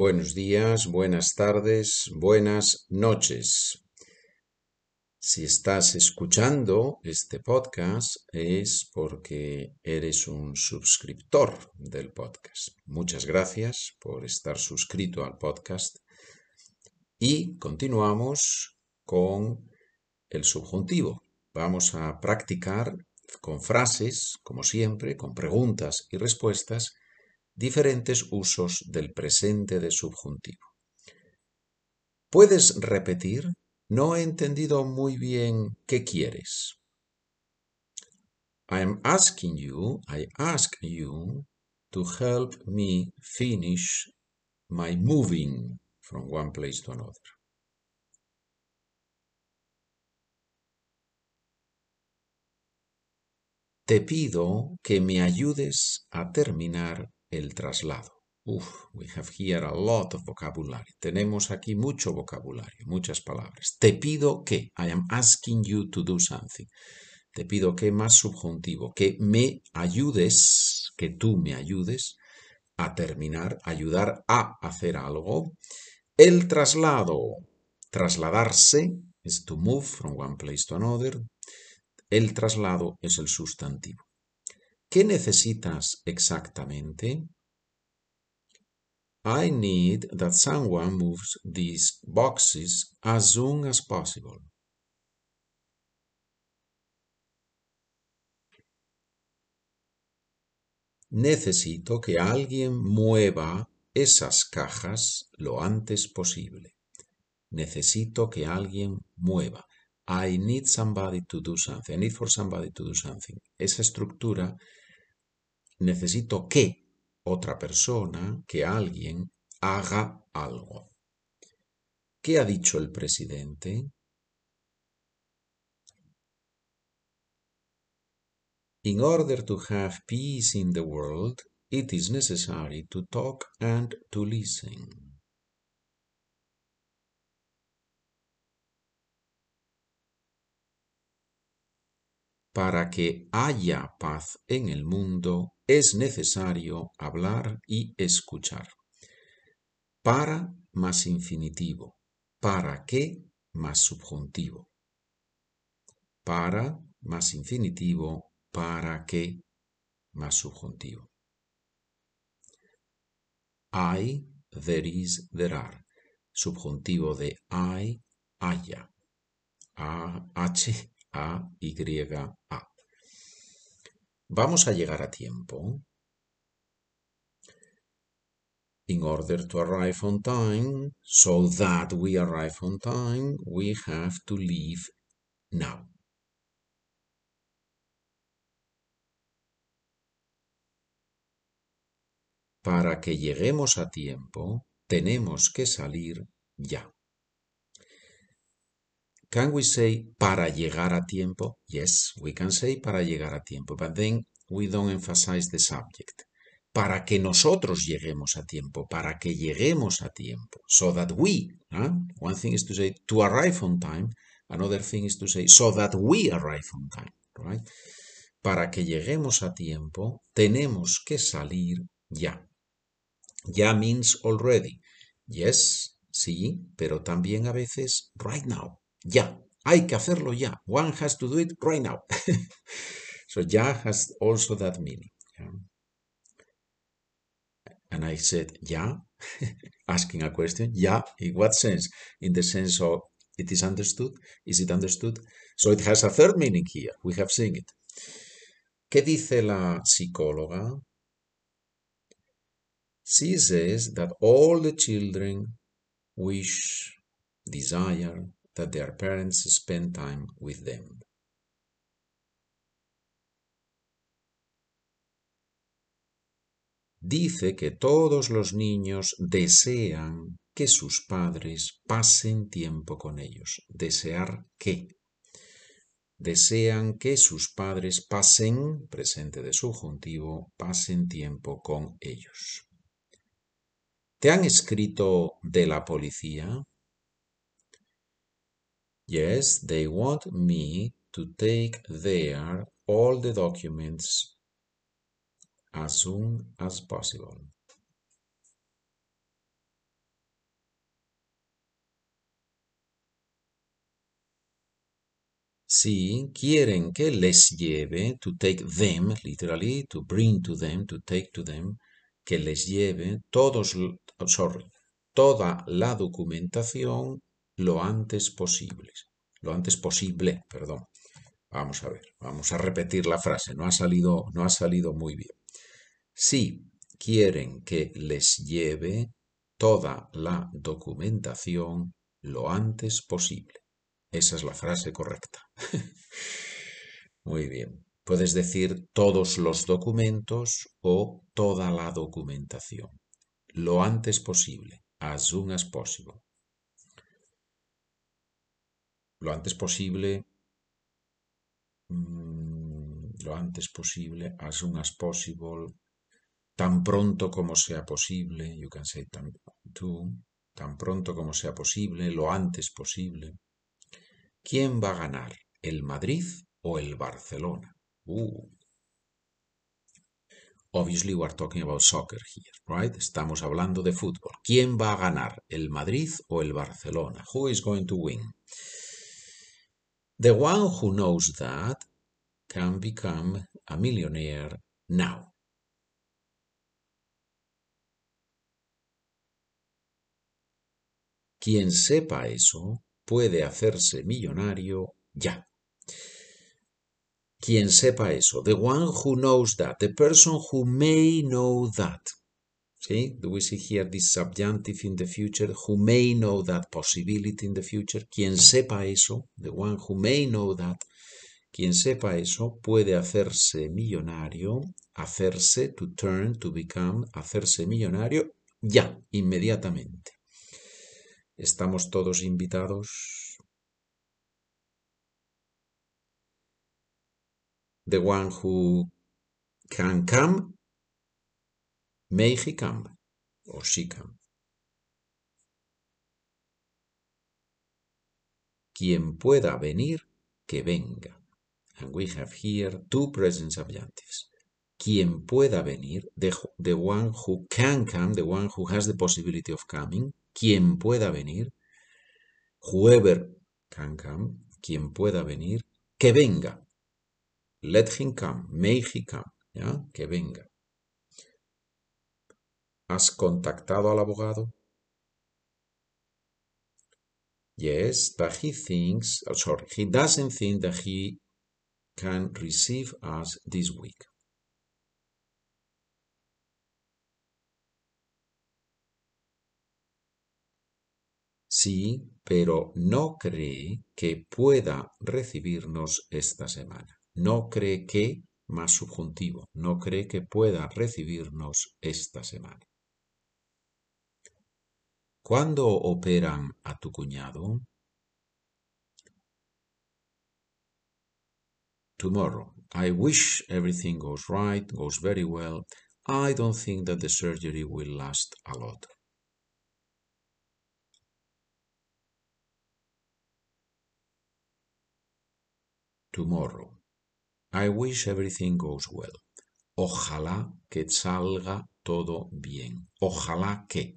buenos días, buenas tardes, buenas noches. Si estás escuchando este podcast es porque eres un suscriptor del podcast. Muchas gracias por estar suscrito al podcast. Y continuamos con el subjuntivo. Vamos a practicar con frases, como siempre, con preguntas y respuestas, diferentes usos del presente de subjuntivo. ¿Puedes repetir? No he entendido muy bien qué quieres. I am asking you, I ask you to help me finish my moving from one place to another. Te pido que me ayudes a terminar el traslado. Uf, we have here a lot of vocabulary. Tenemos aquí mucho vocabulario, muchas palabras. Te pido que, I am asking you to do something. Te pido que más subjuntivo, que me ayudes, que tú me ayudes a terminar, ayudar a hacer algo. El traslado, trasladarse, es to move from one place to another. El traslado es el sustantivo. ¿Qué necesitas exactamente? I need that someone moves these boxes as soon as possible. Necesito que alguien mueva esas cajas lo antes posible. Necesito que alguien mueva. I need somebody to do something. I need for somebody to do something. Esa estructura, necesito que otra persona, que alguien haga algo. ¿Qué ha dicho el presidente? In order to have peace in the world, it is necessary to talk and to listen. Para que haya paz en el mundo, es necesario hablar y escuchar. Para más infinitivo. Para qué más subjuntivo. Para más infinitivo. Para qué más subjuntivo. I, there is, there are. Subjuntivo de I, haya. A, H, A, Y, A. Vamos a llegar a tiempo. In order to arrive on time, so that we arrive on time, we have to leave now. Para que lleguemos a tiempo, tenemos que salir ya. Can we say para llegar a tiempo? Yes, we can say para llegar a tiempo, but then we don't emphasize the subject. Para que nosotros lleguemos a tiempo, para que lleguemos a tiempo. So that we, one thing is to say to arrive on time, another thing is to say so that we arrive on time, right? Para que lleguemos a tiempo, tenemos que salir ya. Ya means already. Yes, sí, pero también a veces right now. Ya. Hay que hacerlo ya. One has to do it right now. so ya has also that meaning. And I said, ya, asking a question. Ya, in what sense? In the sense of it is understood. Is it understood? So it has a third meaning here. We have seen it. ¿Qué dice la psicóloga? She says that all the children wish, desire, that their parents spend time with them. Dice que todos los niños desean que sus padres pasen tiempo con ellos. ¿Desear qué? Desean que sus padres pasen, presente de subjuntivo, pasen tiempo con ellos. ¿Te han escrito de la policía? Yes, they want me to take there all the documents as soon as possible. Si quieren que les lleve, to take them, literally, to bring to them, to take to them, que les lleve todos, sorry, toda la documentación lo antes posible. Lo antes posible, perdón. Vamos a ver, vamos a repetir la frase, no ha salido, no ha salido muy bien. Si quieren que les lleve toda la documentación lo antes posible. Esa es la frase correcta. Muy bien. Puedes decir todos los documentos o toda la documentación. Lo antes posible. As soon as possible. Lo antes posible. Mm, lo antes posible. As soon as possible. Tan pronto como sea posible. You can say tan, tan pronto como sea posible. Lo antes posible. ¿Quién va a ganar? ¿El Madrid o el Barcelona? Uh. Obviously, we're talking about soccer here, right? Estamos hablando de fútbol. ¿Quién va a ganar? ¿El Madrid o el Barcelona? Who is going to win? The one who knows that can become a millionaire now. Quien sepa eso puede hacerse millonario ya. Quien sepa eso, the one who knows that, the person who may know that. See, do we see here this subjunctive in the future, who may know that possibility in the future? Quien sepa eso, the one who may know that, quien sepa eso puede hacerse millonario, hacerse, to turn, to become, hacerse millonario ya, inmediatamente. Estamos todos invitados the one who can come, or she come. Quien pueda venir, que venga. And we have here two present subjunctives. Quien pueda venir, the, the one who can come, the one who has the possibility of coming, quien pueda venir, whoever can come, quien pueda venir, que venga. Let him come, may he come, ¿ya? Que venga. ¿Has contactado al abogado? Yes, but he thinks, oh, sorry, he doesn't think that he can receive us this week. Sí, pero no cree que pueda recibirnos esta semana no cree que, más subjuntivo, no cree que pueda recibirnos esta semana. ¿Cuándo operan a tu cuñado? Tomorrow. I wish everything goes right, goes very well. I don't think that the surgery will last a lot. Tomorrow. I wish everything goes well. Ojalá que salga todo bien. Ojalá que.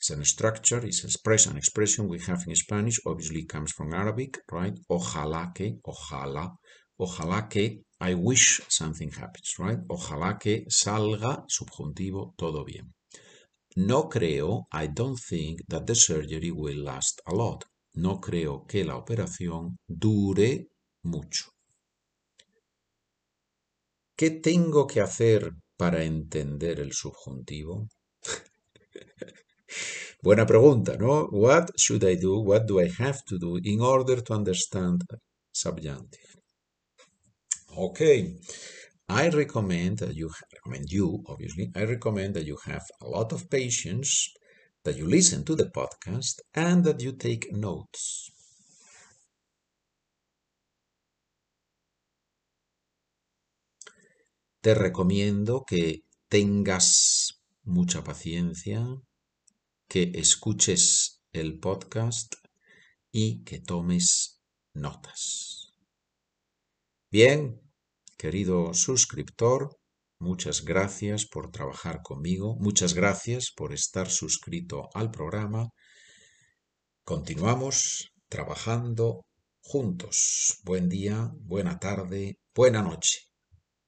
A structure, it's express, an expression we have in Spanish, obviously comes from Arabic, right? Ojalá que, ojalá, ojalá que, I wish something happens, right? Ojalá que salga, subjuntivo, todo bien. No creo, I don't think that the surgery will last a lot. No creo que la operación dure mucho. ¿Qué tengo que hacer para entender el subjuntivo? Buena pregunta, ¿no? What should I do? What do I have to do in order to understand subjunctive? Okay. I recommend that you recommend you obviously. I recommend that you have a lot of patience, that you listen to the podcast and that you take notes. te recomiendo que tengas mucha paciencia, que escuches el podcast y que tomes notas. Bien, querido suscriptor, muchas gracias por trabajar conmigo, muchas gracias por estar suscrito al programa. Continuamos trabajando juntos. Buen día, buena tarde, buena noche.